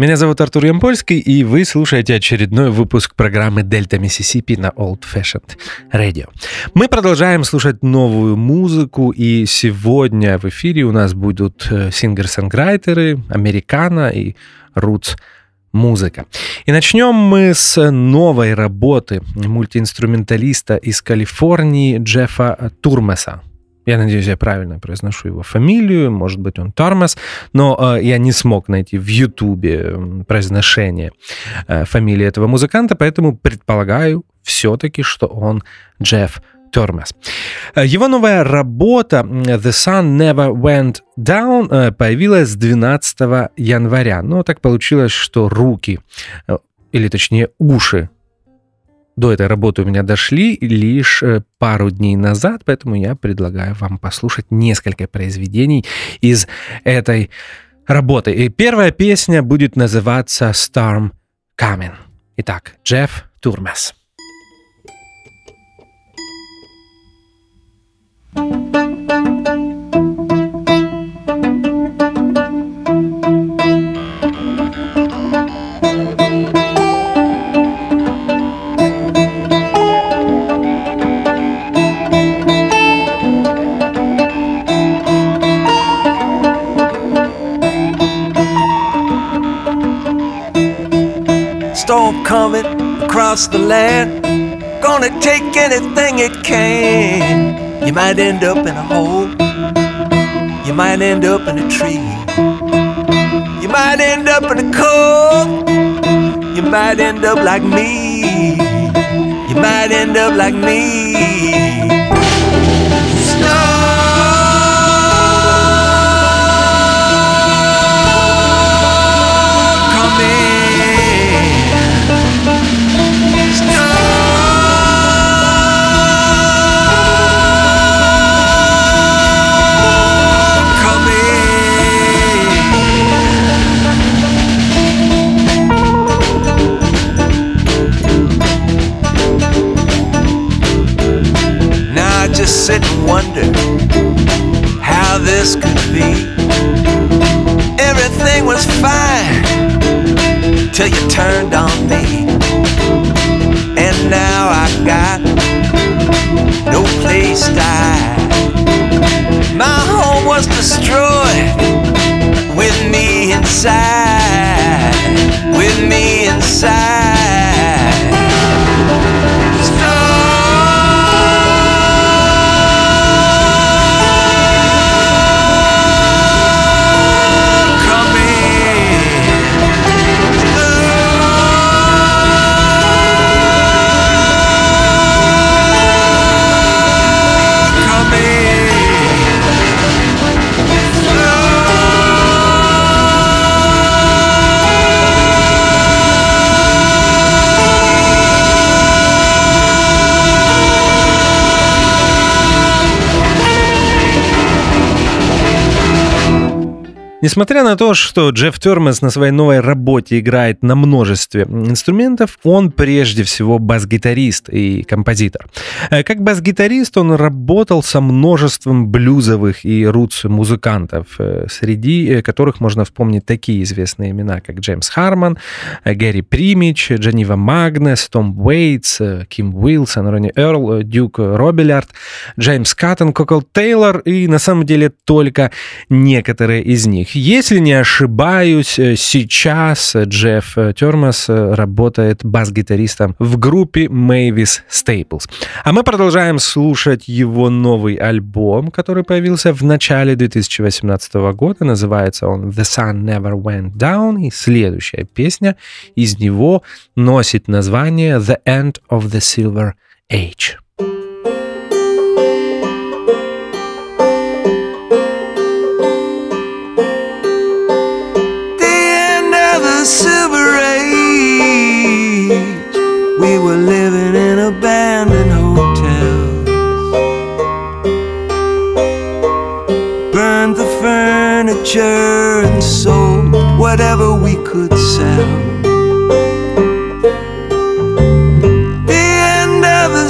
Меня зовут Артур Ямпольский, и вы слушаете очередной выпуск программы «Дельта Миссисипи» на Old Fashioned Radio. Мы продолжаем слушать новую музыку, и сегодня в эфире у нас будут э, сингер-сонграйтеры, американо и рутс музыка. И начнем мы с новой работы мультиинструменталиста из Калифорнии Джеффа Турмеса. Я надеюсь, я правильно произношу его фамилию, может быть, он Тормас, но э, я не смог найти в Ютубе произношение э, фамилии этого музыканта, поэтому предполагаю все-таки, что он Джефф Тормас. Э, его новая работа The Sun Never Went Down э, появилась 12 января. Но так получилось, что руки, э, или точнее уши до этой работы у меня дошли лишь э, пару дней назад, поэтому я предлагаю вам послушать несколько произведений из этой работы. И первая песня будет называться «Storm Coming». Итак, Джефф Турмес. storm coming across the land. Gonna take anything it can. You might end up in a hole. You might end up in a tree. You might end up in a cold. You might end up like me. You might end up like me. Sit and wonder how this could be. Everything was fine till you turned on me. And now I got no place to hide. My home was destroyed with me inside, with me inside. Несмотря на то, что Джефф Термес на своей новой работе играет на множестве инструментов, он прежде всего бас-гитарист и композитор. Э, как бас-гитарист он работал со множеством блюзовых и рутс-музыкантов, э, среди э, которых можно вспомнить такие известные имена, как Джеймс Харман, Гэри Примич, Дженнива Магнес, Том Уэйтс, Ким Уилсон, Ронни Эрл, Дюк Робилярд, Джеймс Каттон, Кокол Тейлор и на самом деле только некоторые из них. Если не ошибаюсь, э, сейчас Джефф Термас э, работает бас-гитаристом в группе Mavis Staples. А мы продолжаем слушать его новый альбом, который появился в начале 2018 года. Называется он The Sun Never Went Down. И следующая песня из него носит название The End of the Silver Age. Silver age, we were living in abandoned hotels. Burned the furniture and sold whatever we could sell. The end of the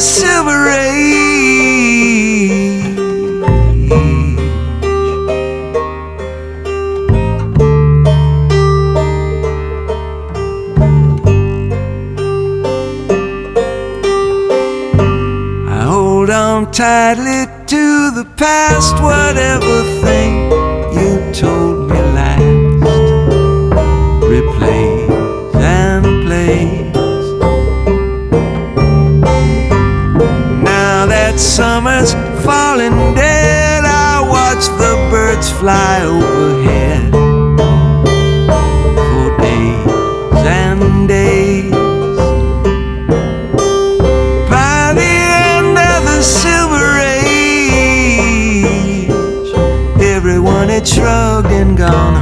tightly to the past, whatever thing you told me last. Replays and plays. Now that summer's falling dead, I watch the birds fly overhead shrugged and gone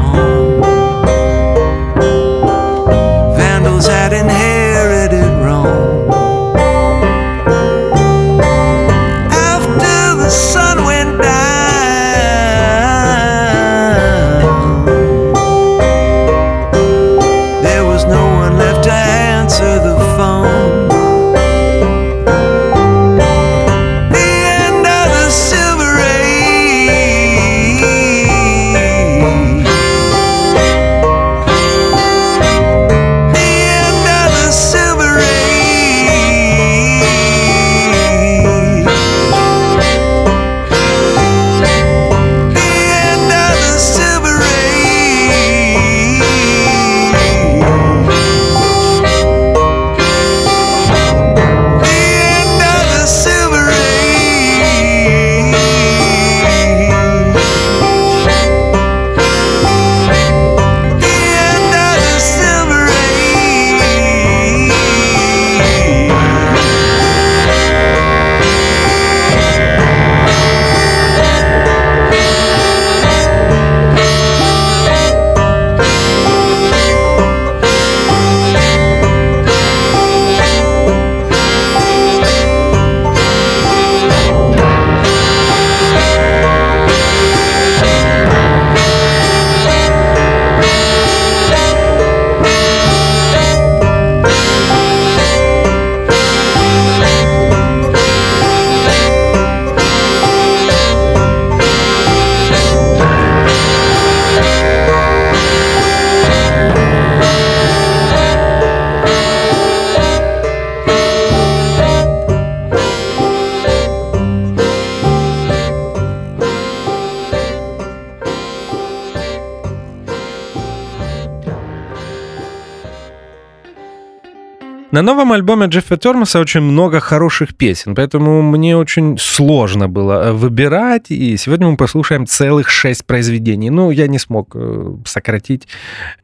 На новом альбоме Джеффа Термаса очень много хороших песен, поэтому мне очень сложно было э, выбирать, и сегодня мы послушаем целых шесть произведений. Ну, я не смог э, сократить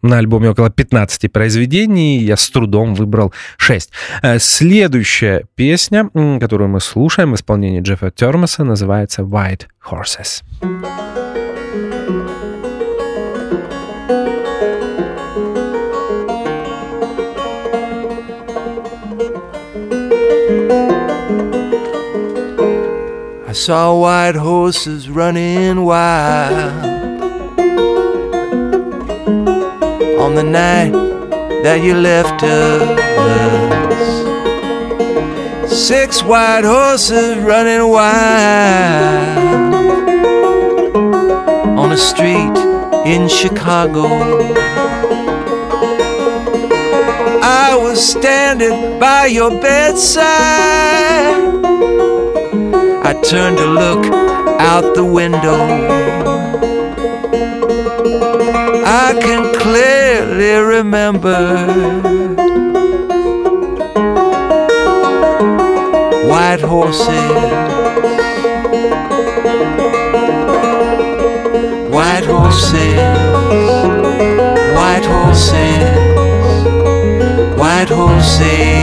на альбоме около 15 произведений, я с трудом выбрал 6. Следующая песня, которую мы слушаем в исполнении Джеффа Термаса, называется «White Horses». Saw white horses running wild on the night that you left us. Six white horses running wild on a street in Chicago. I was standing by your bedside. I turned to look out the window. I can clearly remember white horses, white horses, white horses, white horses.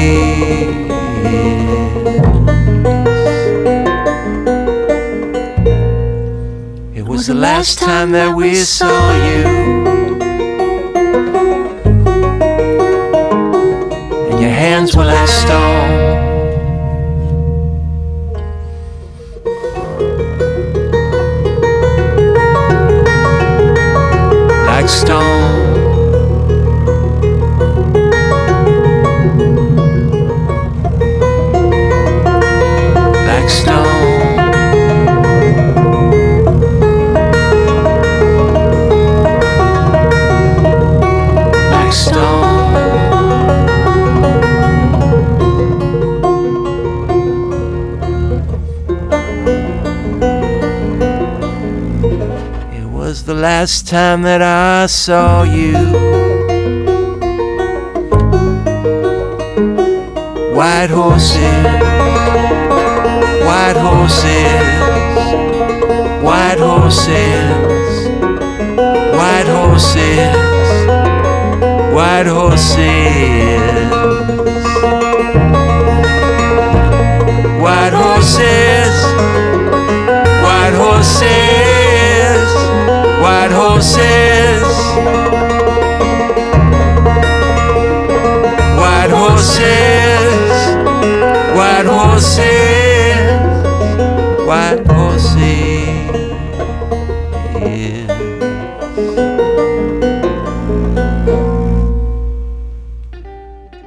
Was the last time that we saw you. And your hands were like stone. like stone. Last time that I saw you. White horses, white horses, white horses, white horses, white horses, white horses white horses, white horses, white horses, white horses, white horses.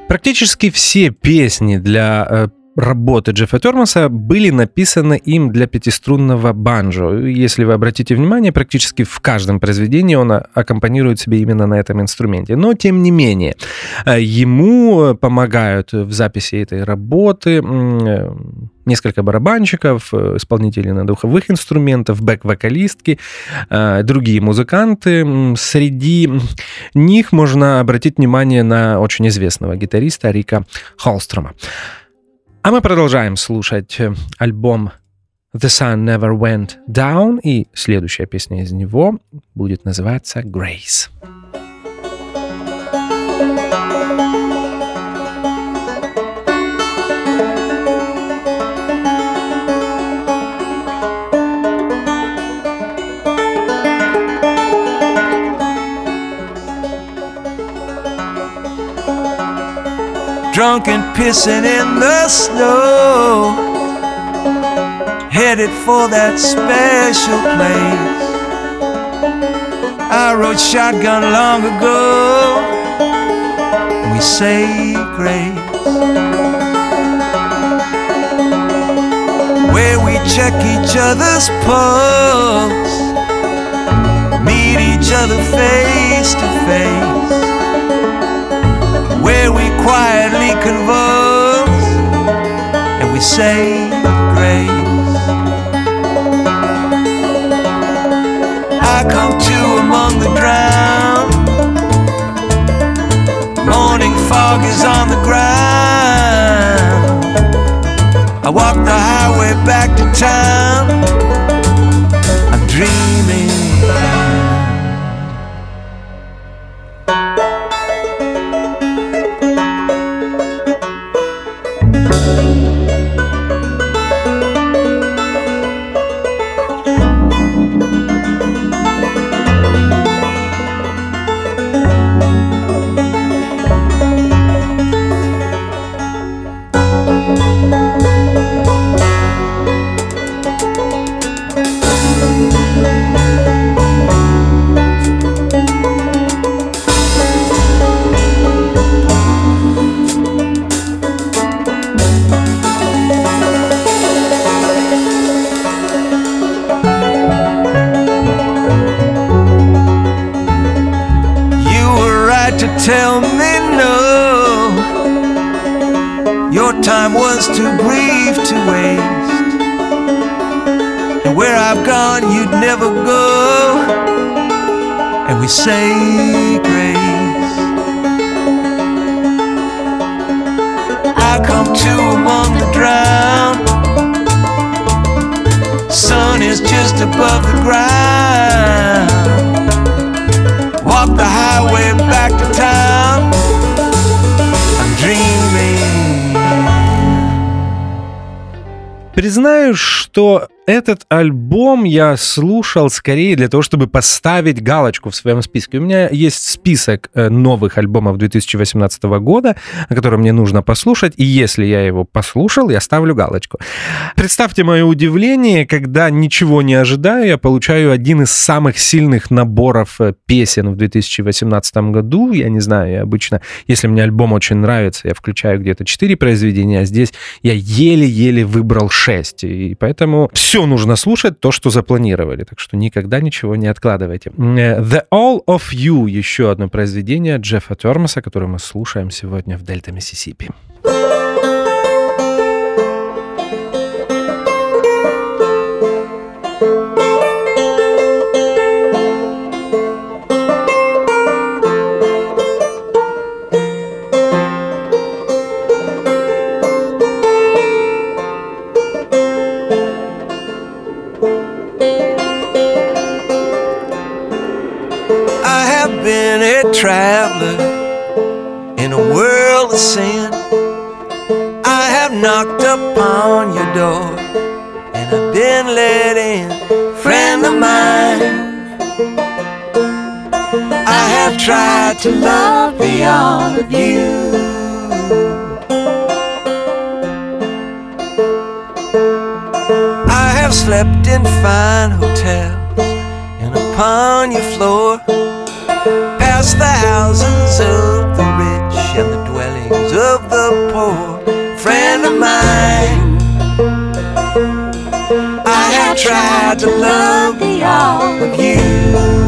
Практически все песни для э, работы Джеффа Тормаса были написаны им для пятиструнного банджо. Если вы обратите внимание, практически в каждом произведении он аккомпанирует себе именно на этом инструменте. Но, тем не менее, э, ему помогают в записи этой работы э, несколько барабанщиков, э, исполнителей на духовых инструментов, бэк-вокалистки, э, другие музыканты. Среди них можно обратить внимание на очень известного гитариста Рика Холстрома. А мы продолжаем слушать э, альбом The Sun Never Went Down, и следующая песня из него будет называться Grace. Drunk and pissing in the snow. Headed for that special place. I rode shotgun long ago. We say grace. Where we check each other's pulse. Meet each other face to face quietly converse and we say grace. I come to among the drowned. Morning fog is on the ground. I walk the highway back to town. I'm dreaming. Tell me no. Your time was too brief to waste. And where I've gone, you'd never go. And we say grace. I come to among the drowned. Sun is just above the ground walk the highway back to town. I'm dreaming. Признаю, что этот альбом я слушал скорее для того, чтобы поставить галочку в своем списке. У меня есть список э, новых альбомов 2018 года, о котором мне нужно послушать, и если я его послушал, я ставлю галочку. Представьте мое удивление, когда ничего не ожидаю, я получаю один из самых сильных наборов э, песен в 2018 году. Я не знаю, я обычно, если мне альбом очень нравится, я включаю где-то 4 произведения, а здесь я еле-еле выбрал 6. И поэтому все нужно слушать, то, что запланировали. Так что никогда ничего не откладывайте. Э, The All of You, еще одно произведение Джеффа Термаса, которое мы слушаем сегодня в Дельта Миссисипи. Traveler in a world of sin. I have knocked upon your door and I've been let in, friend of mine. I have tried to love beyond of you. I have slept in fine hotels and upon your floor the houses of the rich and the dwellings of the poor. Friend of mine, I have tried to love the all of you.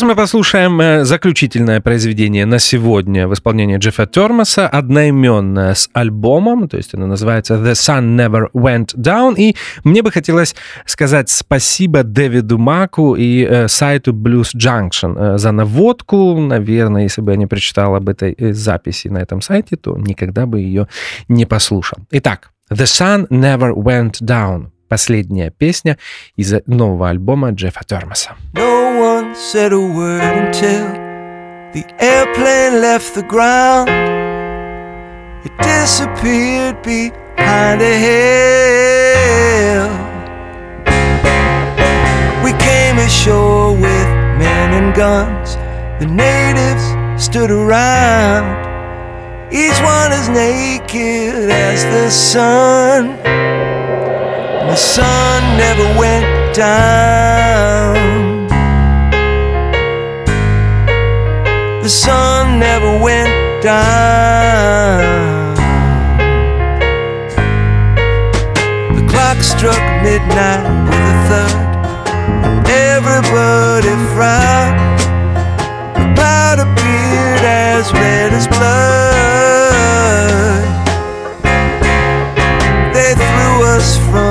Сейчас мы послушаем э, заключительное произведение на сегодня в исполнении Джеффа Термаса, одноименное с альбомом, то есть оно называется The Sun Never Went Down, и мне бы хотелось сказать спасибо Дэвиду Маку и э, сайту Blues Junction э, за наводку. Наверное, если бы я не прочитал об этой э, записи на этом сайте, то никогда бы ее не послушал. Итак, The Sun Never Went Down. Последняя песня из нового альбома Джеффа Термаса. No said a word until the airplane left the ground. It disappeared behind a hill. We came ashore with men and guns. The natives stood around. Each one as naked as the sun. The sun never went down. the sun never went down. The clock struck midnight with a thud, everybody frowned. The cloud appeared as red as blood. They threw us from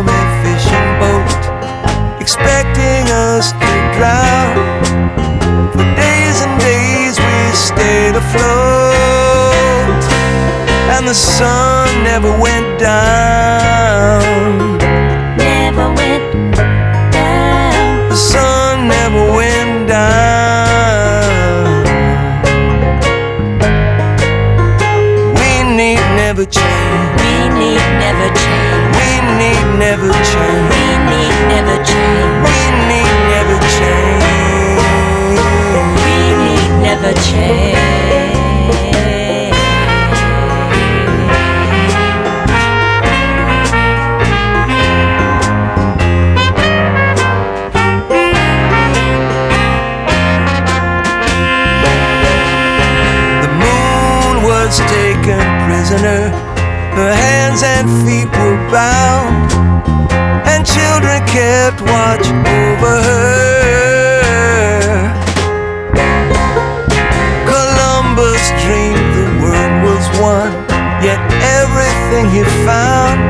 sun never went down. Never went down. The sun never went down. We need never change. We need never change. We need never change. We need never change. We need never change. We need never change. Prisoner. Her hands and feet were bound, and children kept watch over her. Columbus dreamed the world was one, yet everything he found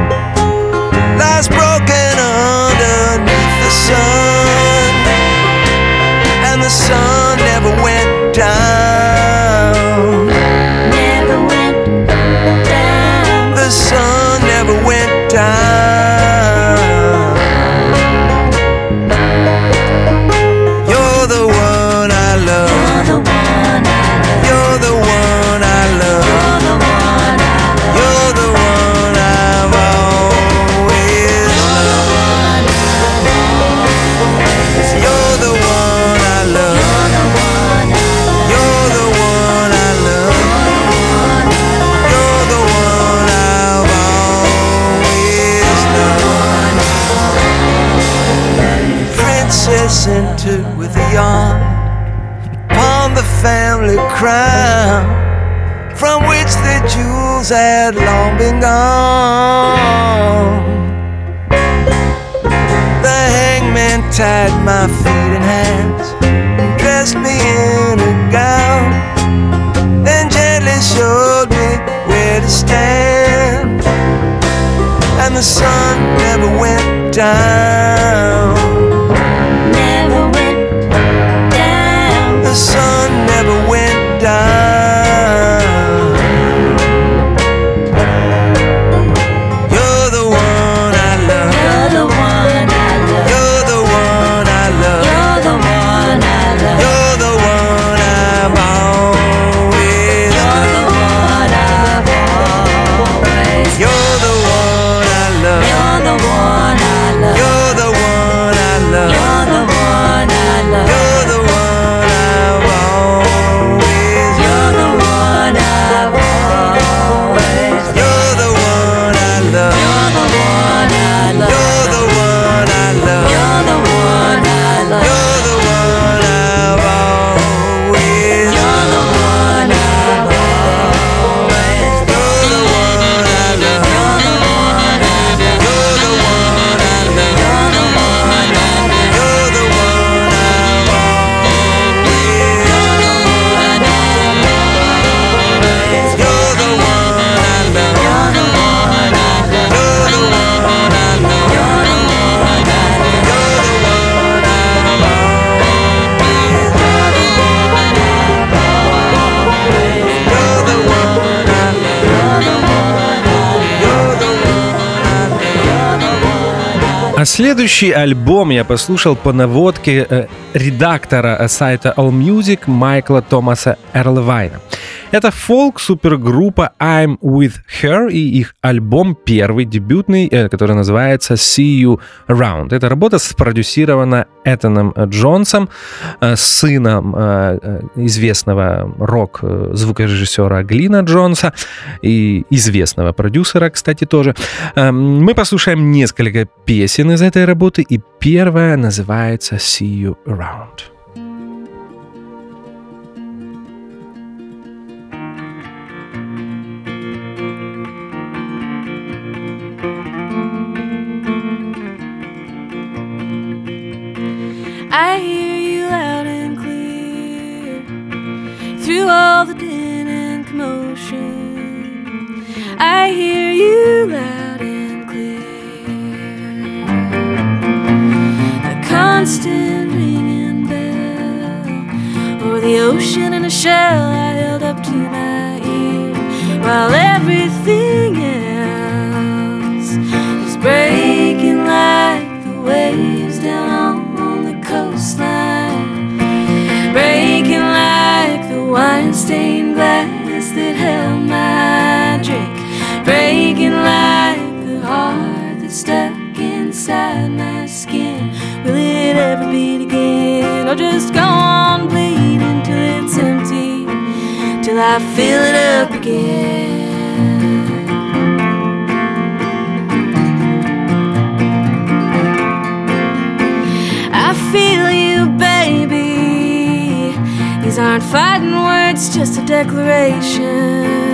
Princess entered with a yawn upon the family crown, from which the jewels had long been gone. The hangman tied my feet and hands and dressed me in a gown. Then gently showed me where to stand. And the sun never went down. А следующий альбом я послушал по наводке э, редактора э, сайта AllMusic Майкла Томаса Эрлвайна. Это фолк-супергруппа I'm With Her и их альбом первый, дебютный, э, который называется See You Around. Эта работа спродюсирована Этаном Джонсом, э, сыном э, известного рок-звукорежиссера Глина Джонса и известного продюсера, кстати, тоже. Э, Мы послушаем несколько песен из этой работы, и первая называется See You Around. You loud and clear. A constant ringing bell, or the ocean in a shell I held up to my ear while everything else is breaking like the waves down on the coastline, breaking like the wine-stained glass that held breaking like the heart that's stuck inside my skin. Will it ever beat again, or just go on bleeding till it's empty? till I fill it up again. I feel you, baby. These aren't fighting words, just a declaration.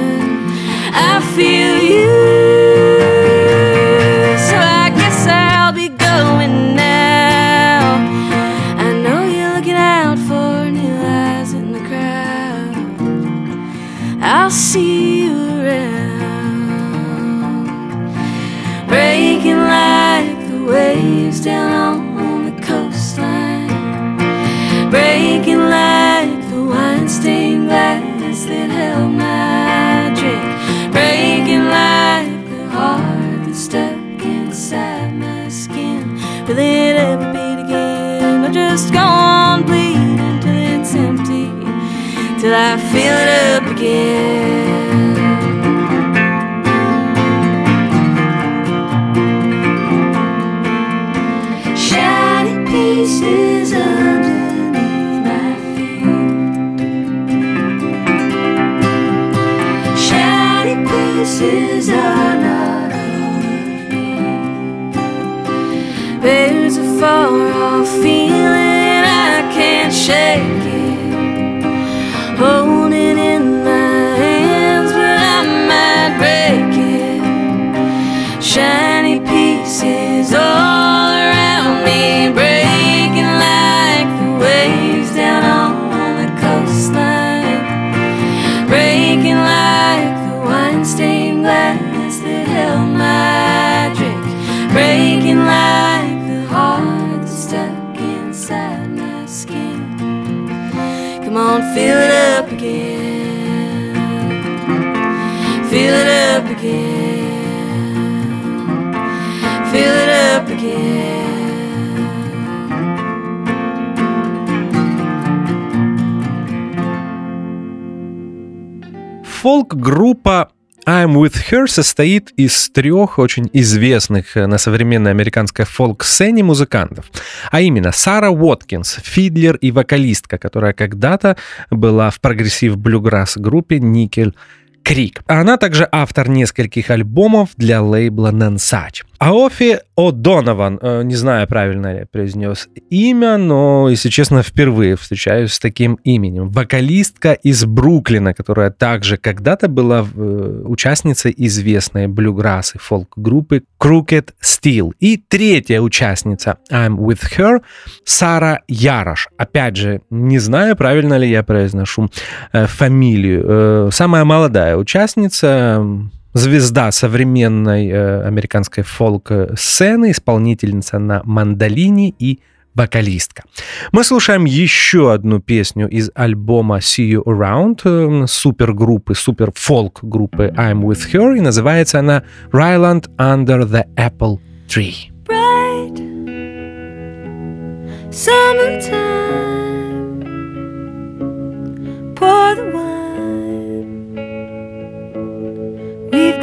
I feel you. Her состоит из трех очень известных э, на современной американской фолк-сцене музыкантов. А именно Сара Уоткинс, фидлер и вокалистка, которая когда-то была в прогрессив-блюграсс группе Nickel Крик. Она также автор нескольких альбомов для лейбла Nonsuch. Аофи О'Донован, э, не знаю, правильно я произнес имя, но, если честно, впервые встречаюсь с таким именем. Вокалистка из Бруклина, которая также когда-то была э, участницей известной блюграсс и фолк-группы Crooked Steel. И третья участница I'm With Her Сара Ярош. Опять же, не знаю, правильно ли я произношу э, фамилию. Самая молодая участница, звезда современной э, американской фолк-сцены, исполнительница на мандолине и вокалистка. Мы слушаем еще одну песню из альбома See You Around э, супергруппы, супер-фолк-группы I'm With Her, и называется она Ryland Under the Apple Tree. bright summertime. Pour the wine.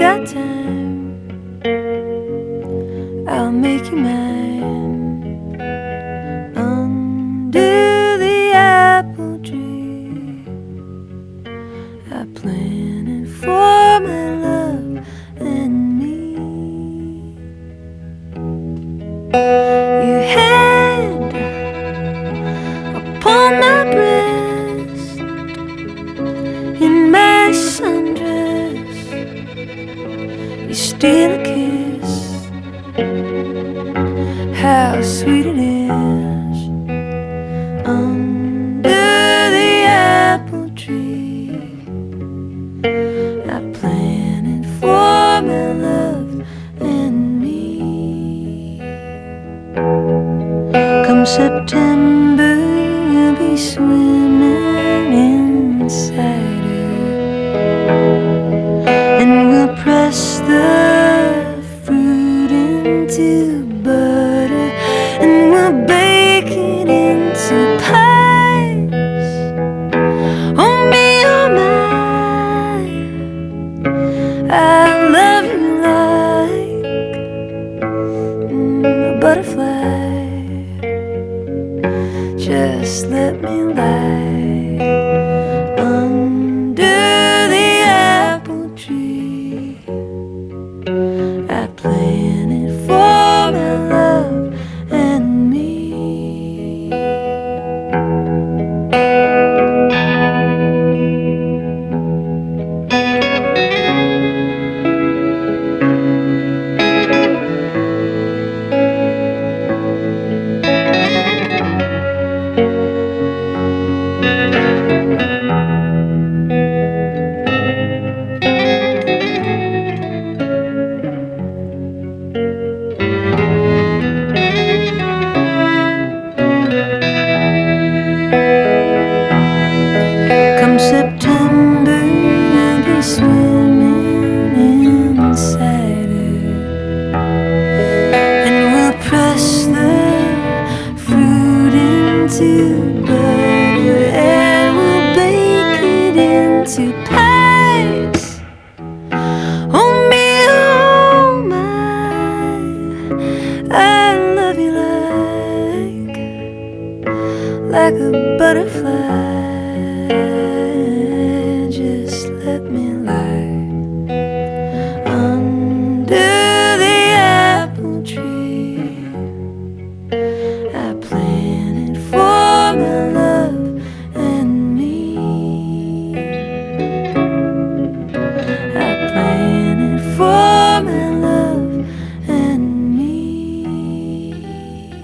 Got time. I'll make you mine under the apple tree. I planted for my love and me. You hand upon my steal a kiss. How sweet it is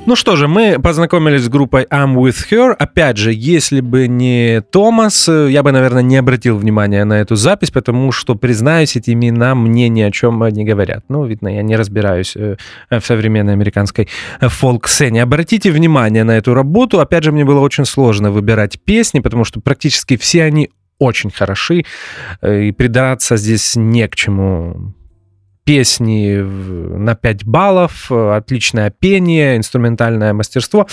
Ну что же, мы познакомились с группой I'm With Her. Опять же, если бы не Томас, э, я бы, наверное, не обратил внимания на эту запись, потому что, признаюсь, эти имена мне ни о чем не говорят. Ну, видно, я не разбираюсь э, в современной американской э, фолк-сцене. Обратите внимание на эту работу. Опять же, мне было очень сложно выбирать песни, потому что практически все они очень хороши, и придраться здесь не к чему песни на 5 баллов, э, отличное пение, инструментальное мастерство,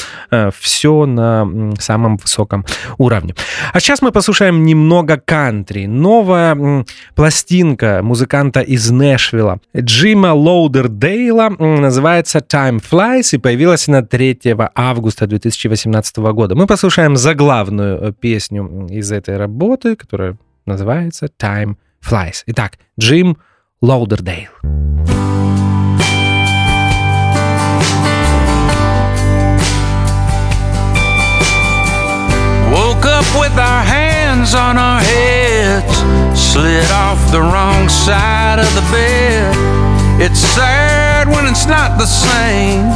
все на самом высоком уровне. А сейчас мы послушаем немного кантри. Новая пластинка музыканта из Нэшвилла Джима Лоудердейла называется Time Flies и появилась она 3 августа 2018 года. Мы послушаем заглавную э, песню из этой работы, которая называется Time Flies. Итак, Джим Лоудердейл. Woke up with our hands on our heads, slid off the wrong side of the bed. It's sad when it's not the same.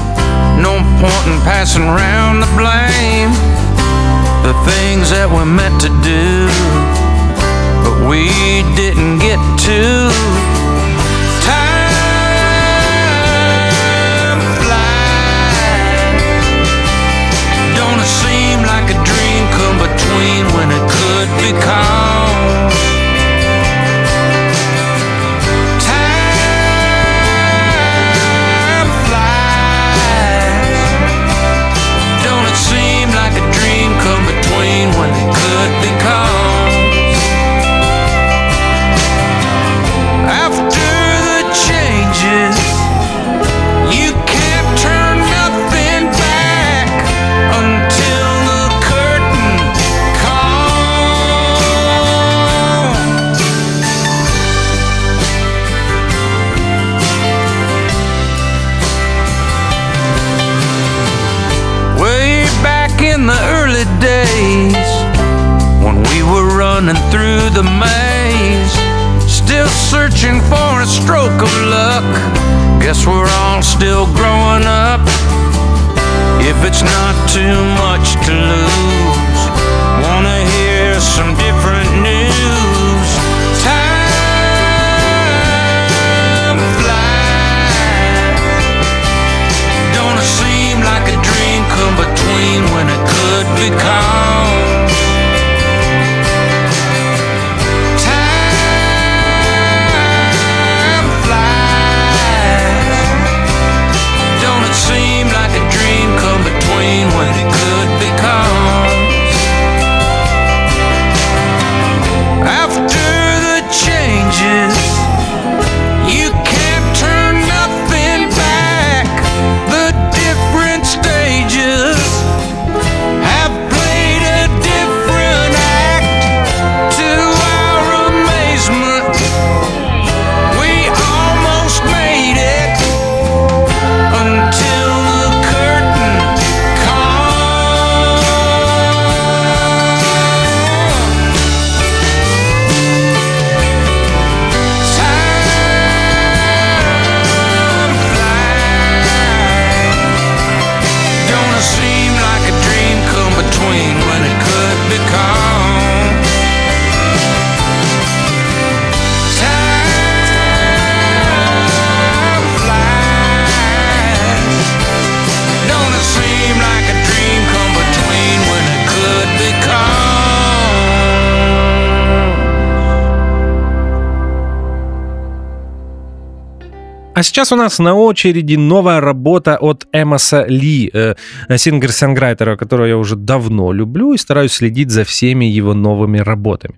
No point in passing around the blame. The things that we're meant to do, but we didn't get to. А сейчас у нас на очереди новая работа от Эмоса Ли, э, сингер-санграйтера, которого я уже давно люблю и стараюсь следить за всеми его новыми работами.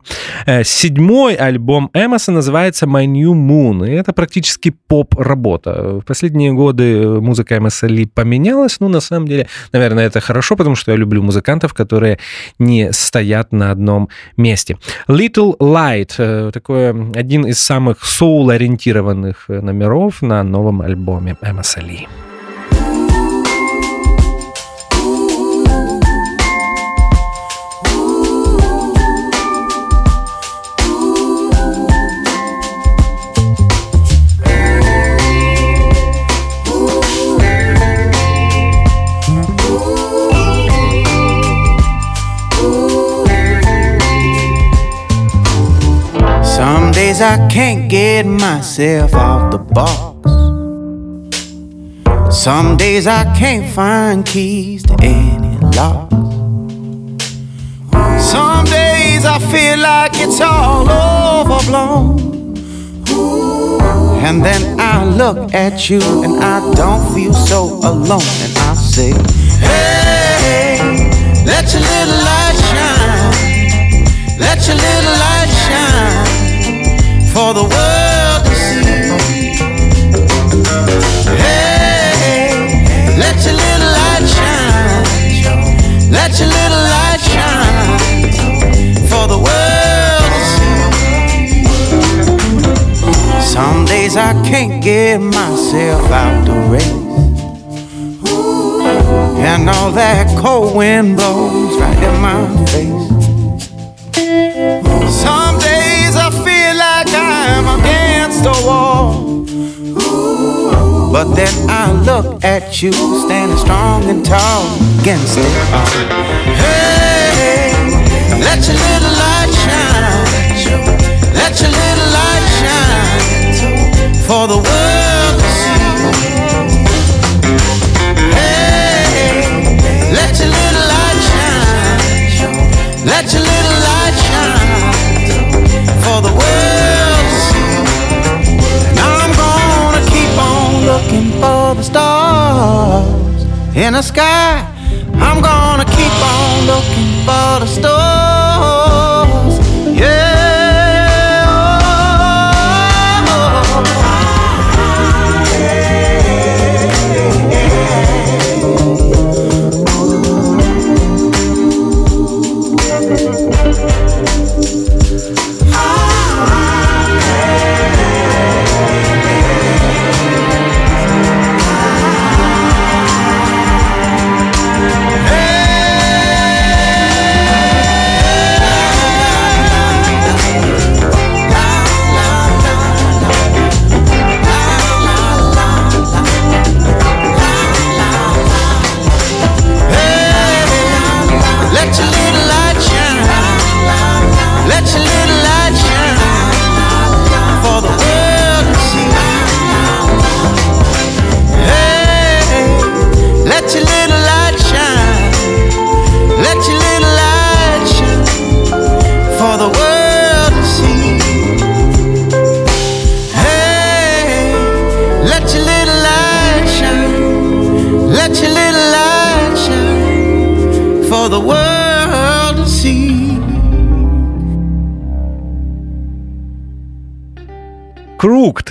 Э, седьмой альбом Эмоса называется My New Moon, и это практически поп-работа. В последние годы музыка Эмоса Ли поменялась, но на самом деле, наверное, это хорошо, потому что я люблю музыкантов, которые не стоят на одном месте. Little Light, э, такой один из самых соул-ориентированных э, номеров на новом альбоме Эмоса Ли. I can't get myself off the ball. Some days I can't find keys to any lock. Some days I feel like it's all overblown. And then I look at you and I don't feel so alone. And I say, Hey, let your little light shine. Let your little light shine for the world Let your little light shine for the world to see. Some days I can't get myself out the race. And all that cold wind blows right in my face. Some days I feel like I'm against a wall. But then I look at you standing strong and tall against it all. Hey, let your little light shine. Let your little light shine for the world looking for the stars in the sky. I'm gonna keep on looking for the stars.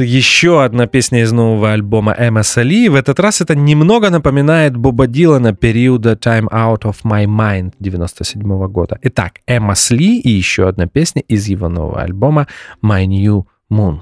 Еще одна песня из нового альбома Ли. В этот раз это немного напоминает Боба Дилана периода Time Out of My Mind 97 года. Итак, Эмос Ли и еще одна песня из его нового альбома My New Moon.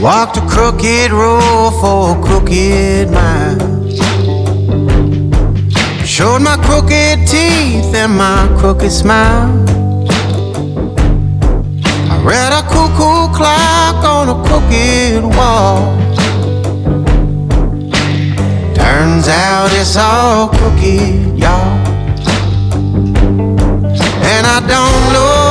Walked a crooked road for a crooked mile. Showed my crooked teeth and my crooked smile. I read a cuckoo clock on a crooked wall. Turns out it's all crooked, y'all. And I don't know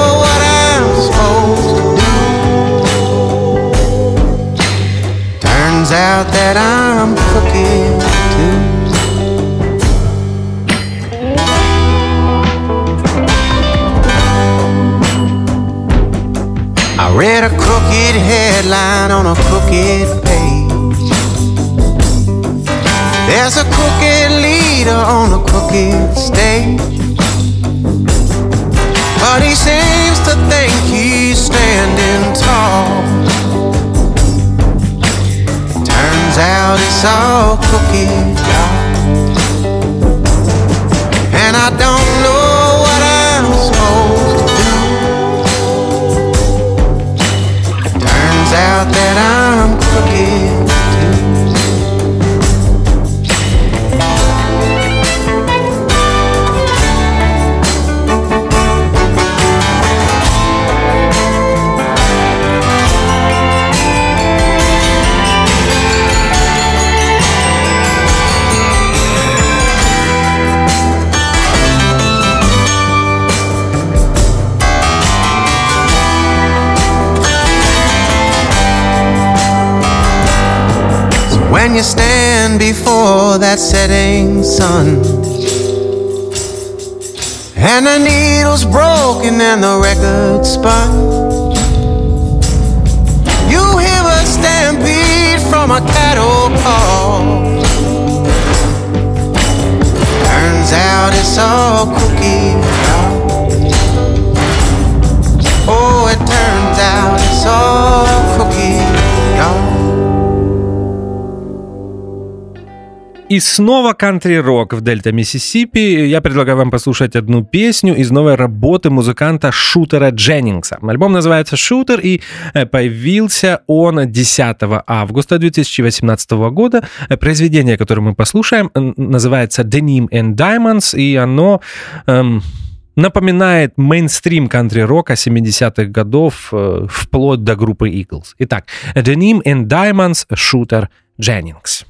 out that I'm crooked too. I read a crooked headline on a crooked page. There's a crooked leader on a crooked stage. But he seems to think he's standing tall. Out it's all y'all. And I don't know what I'm supposed to do. Turns out that I'm when you stand before that setting sun. And the needle's broken and the record spun. You hear a stampede from a cattle call Turns out it's all cookie. Oh, it turns out it's all cookie И снова кантри-рок в Дельта Миссисипи. Я предлагаю вам послушать одну песню из новой работы музыканта Шутера Дженнингса. Альбом называется «Шутер», и э, появился он 10 августа 2018 года. Э, Произведение, которое мы послушаем, называется «Denim and Diamonds», и оно... эм, напоминает мейнстрим кантри-рока 70-х годов э, вплоть до группы Eagles. Итак, Denim and Diamonds, Шутер Дженнингс.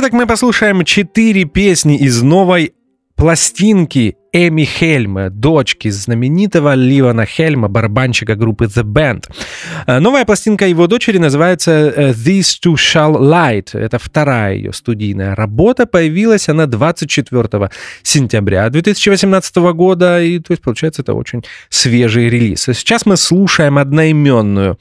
Напоследок мы послушаем четыре песни из новой пластинки Эми Хельма, дочки знаменитого Ливана Хельма, барабанщика группы The Band. Э, новая пластинка его дочери называется э, «These Two Shall Light». Это вторая ее студийная работа. Появилась она 24 сентября 2018 года. И, то есть, получается, это очень свежий релиз. А сейчас мы слушаем одноименную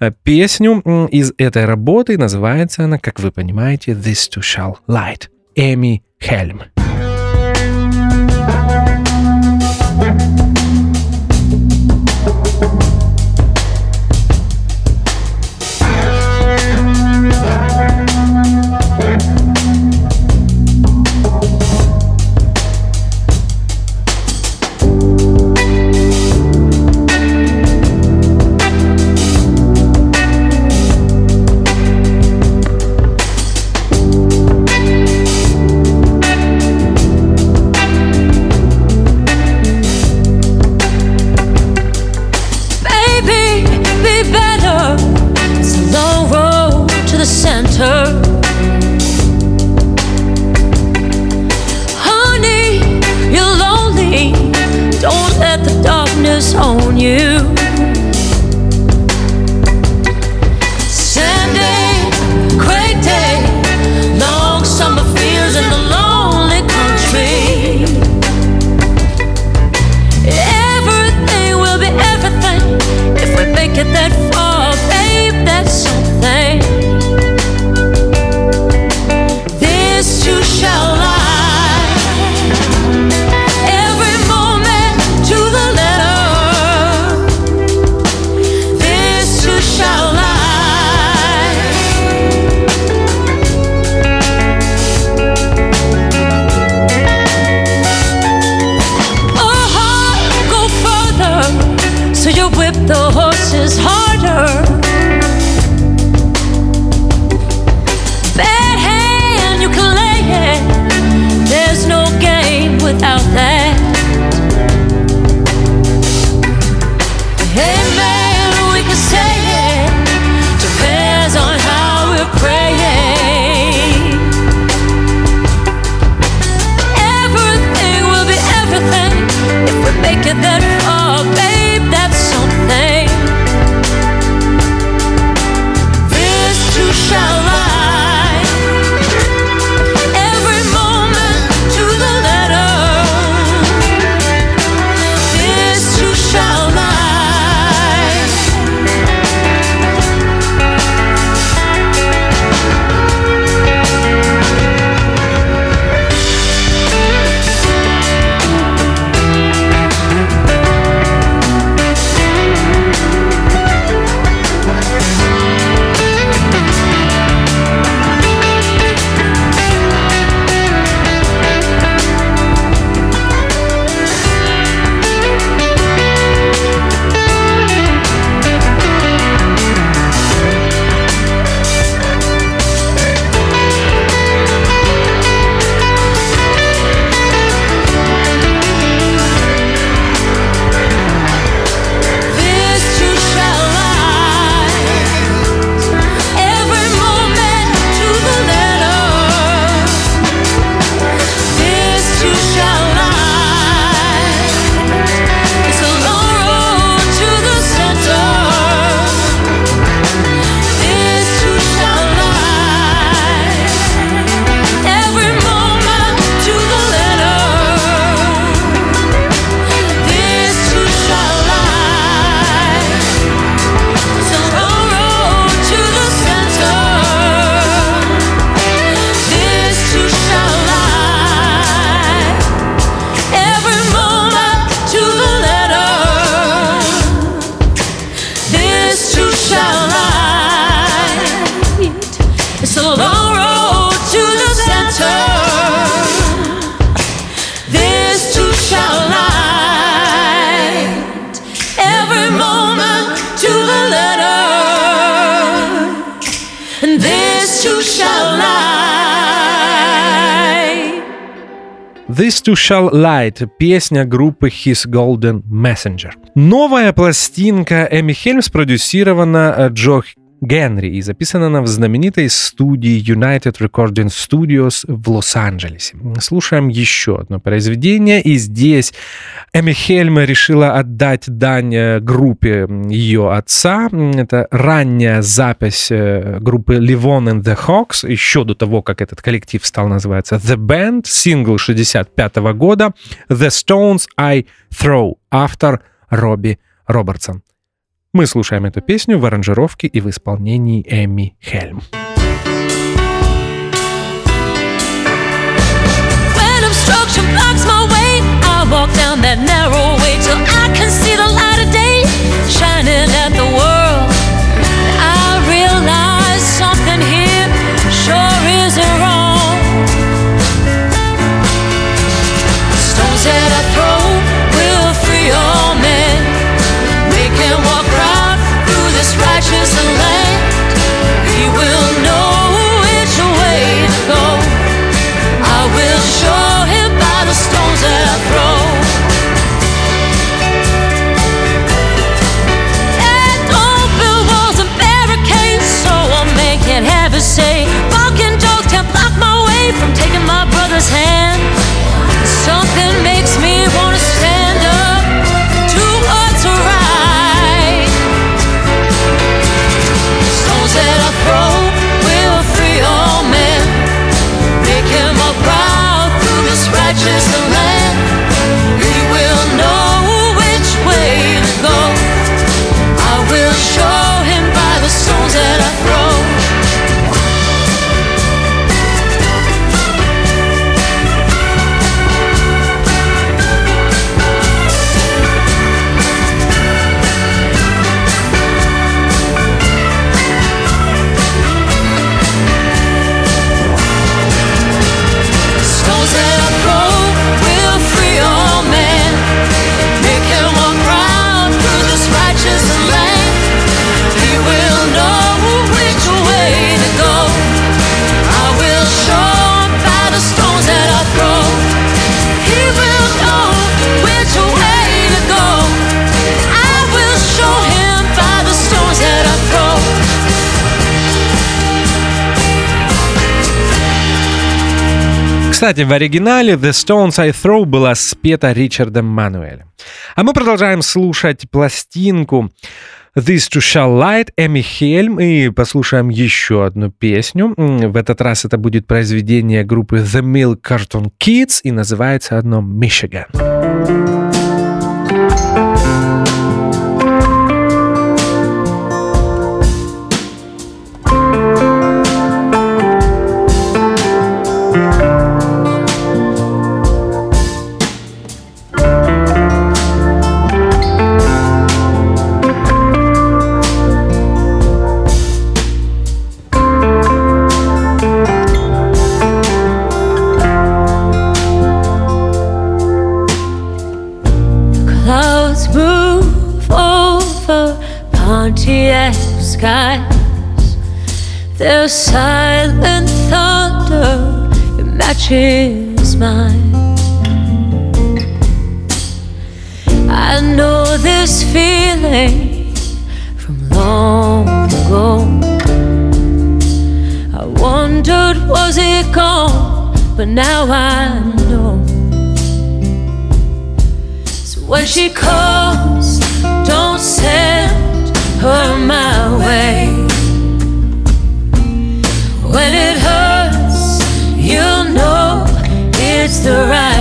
э, песню из этой работы. Называется она, как вы понимаете, «These Two Shall Light». Эми Хельм. Хельм. This to Shall Light, песня группы His Golden Messenger. Новая пластинка Эми Хельм спродюсирована э, Джо Генри, и записана она в знаменитой студии United Recording Studios в Лос-Анджелесе. Слушаем еще одно произведение, и здесь Эми Хельма решила отдать дань э, группе ее отца. Это ранняя запись э, группы Livon and the Hawks, еще до того, как этот коллектив стал называться The Band, сингл 65 года The Stones I Throw, автор Робби Робертсон. Мы слушаем эту песню в аранжировке и в исполнении Эми Хельм. Walk down that narrow way till I can see the light of day shining at from taking my brother's hand. Something makes me wanna stand this Кстати, в оригинале The Stones I Throw была спета Ричардом Мануэлем. А мы продолжаем слушать пластинку This to Shall Light, Эми Хельм, и послушаем еще одну песню. В этот раз это будет произведение группы The Milk Carton Kids, и называется одно «Michigan». Their silent thunder it matches mine. I know this feeling from long ago. I wondered, was it gone? But now I know. So when she calls, don't send her my way. It's the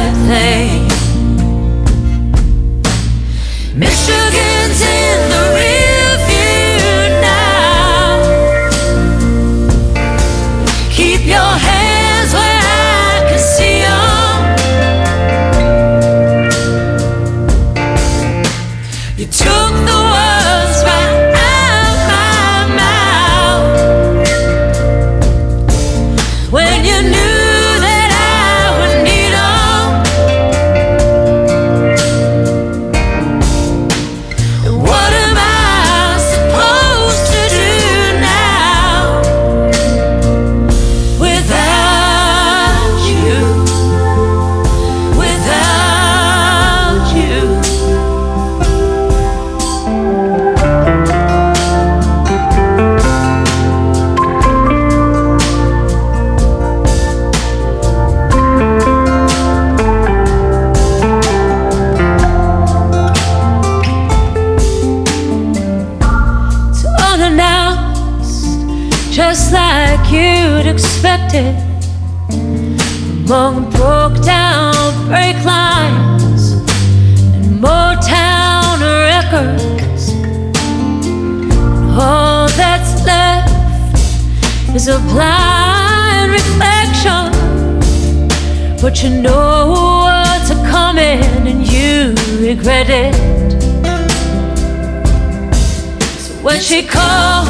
regret it. So when she calls,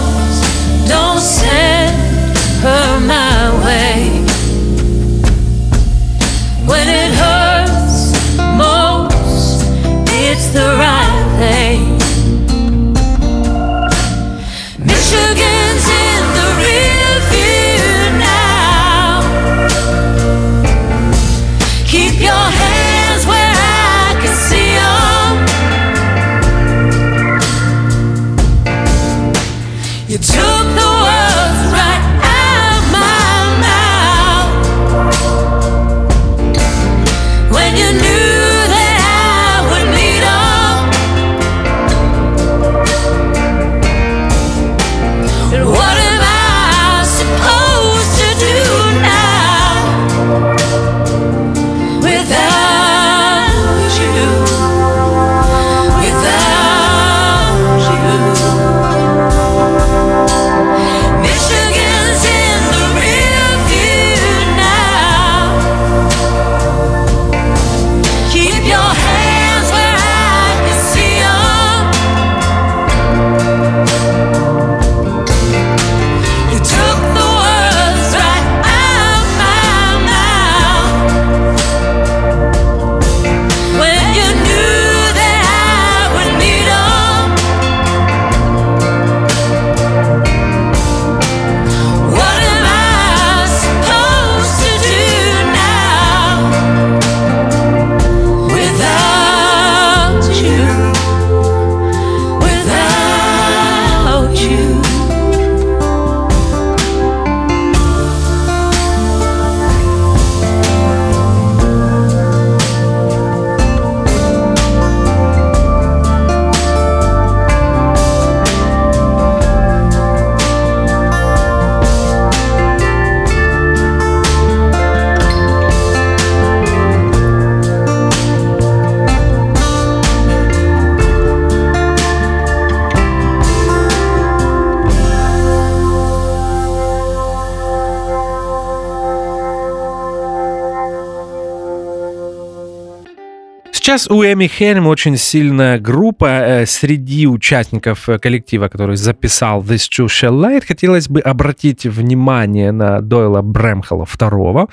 Сейчас у Эми Хельм очень сильная группа э, среди участников э, коллектива, который записал This True Shall Light. Хотелось бы обратить внимание на Дойла Брэмхола II,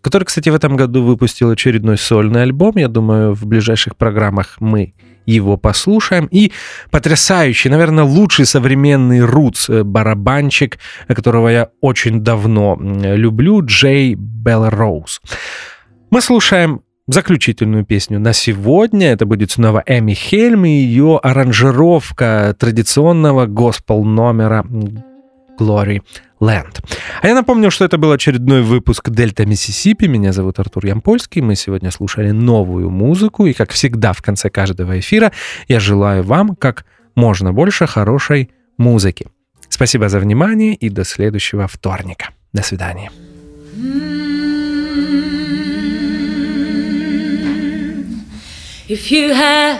который, кстати, в этом году выпустил очередной сольный альбом. Я думаю, в ближайших программах мы его послушаем. И потрясающий, наверное, лучший современный рутс э, барабанщик, которого я очень давно люблю, Джей Белроуз. Мы слушаем заключительную песню на сегодня. Это будет снова Эми Хельм и ее аранжировка традиционного госпел номера Glory Land. А я напомню, что это был очередной выпуск Дельта Миссисипи. Меня зовут Артур Ямпольский. Мы сегодня слушали новую музыку. И, как всегда, в конце каждого эфира я желаю вам как можно больше хорошей музыки. Спасибо за внимание и до следующего вторника. До свидания. If you have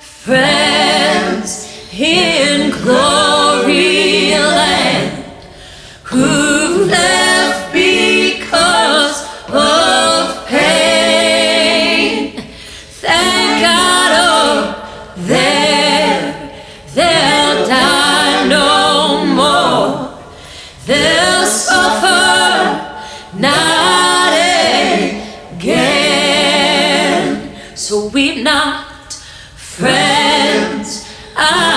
friends in glory land who've So we're not, friends. I'm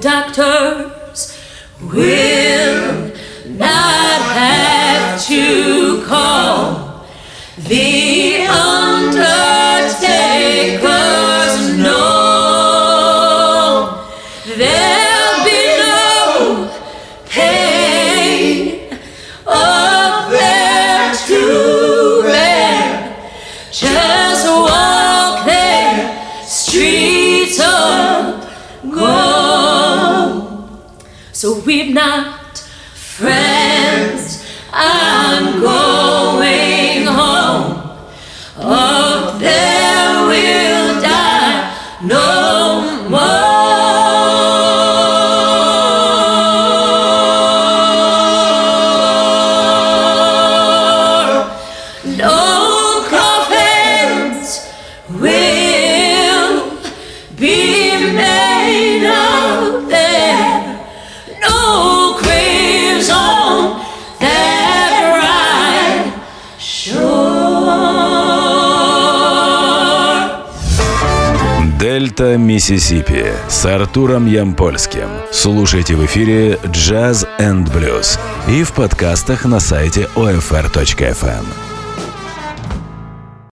The Миссисипи с Артуром Ямпольским. Слушайте в эфире Jazz and Blues и в подкастах на сайте OFR.FM.